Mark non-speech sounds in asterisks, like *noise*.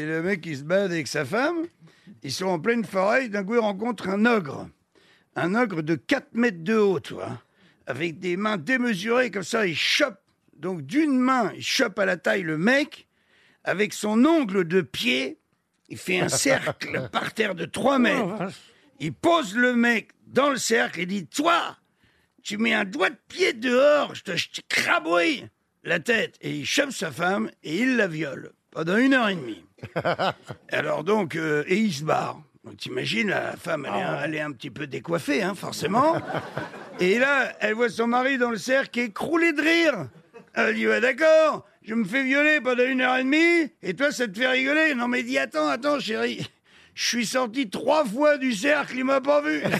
le mec qui se balade avec sa femme. Ils sont en pleine forêt. D'un coup, ils rencontrent un ogre. Un ogre de 4 mètres de haut, tu vois. Avec des mains démesurées comme ça. Il chope. Donc, d'une main, il chope à la taille le mec. Avec son ongle de pied, il fait un cercle *laughs* par terre de 3 mètres. Il pose le mec dans le cercle et dit Toi, tu mets un doigt de pied dehors, je te, je te crabouille la tête. Et il chope sa femme et il la viole pendant une heure et demie. *laughs* Alors donc, euh, et il se barre. Donc t'imagines, la femme, elle est, un, elle est un petit peu décoiffée, hein, forcément. *laughs* Et là, elle voit son mari dans le cercle écroulé de rire. Elle dit, ouais, d'accord, je me fais violer pendant une heure et demie, et toi, ça te fait rigoler. Non, mais dis, attends, attends, chérie. Je suis sorti trois fois du cercle, il m'a pas vu. *laughs*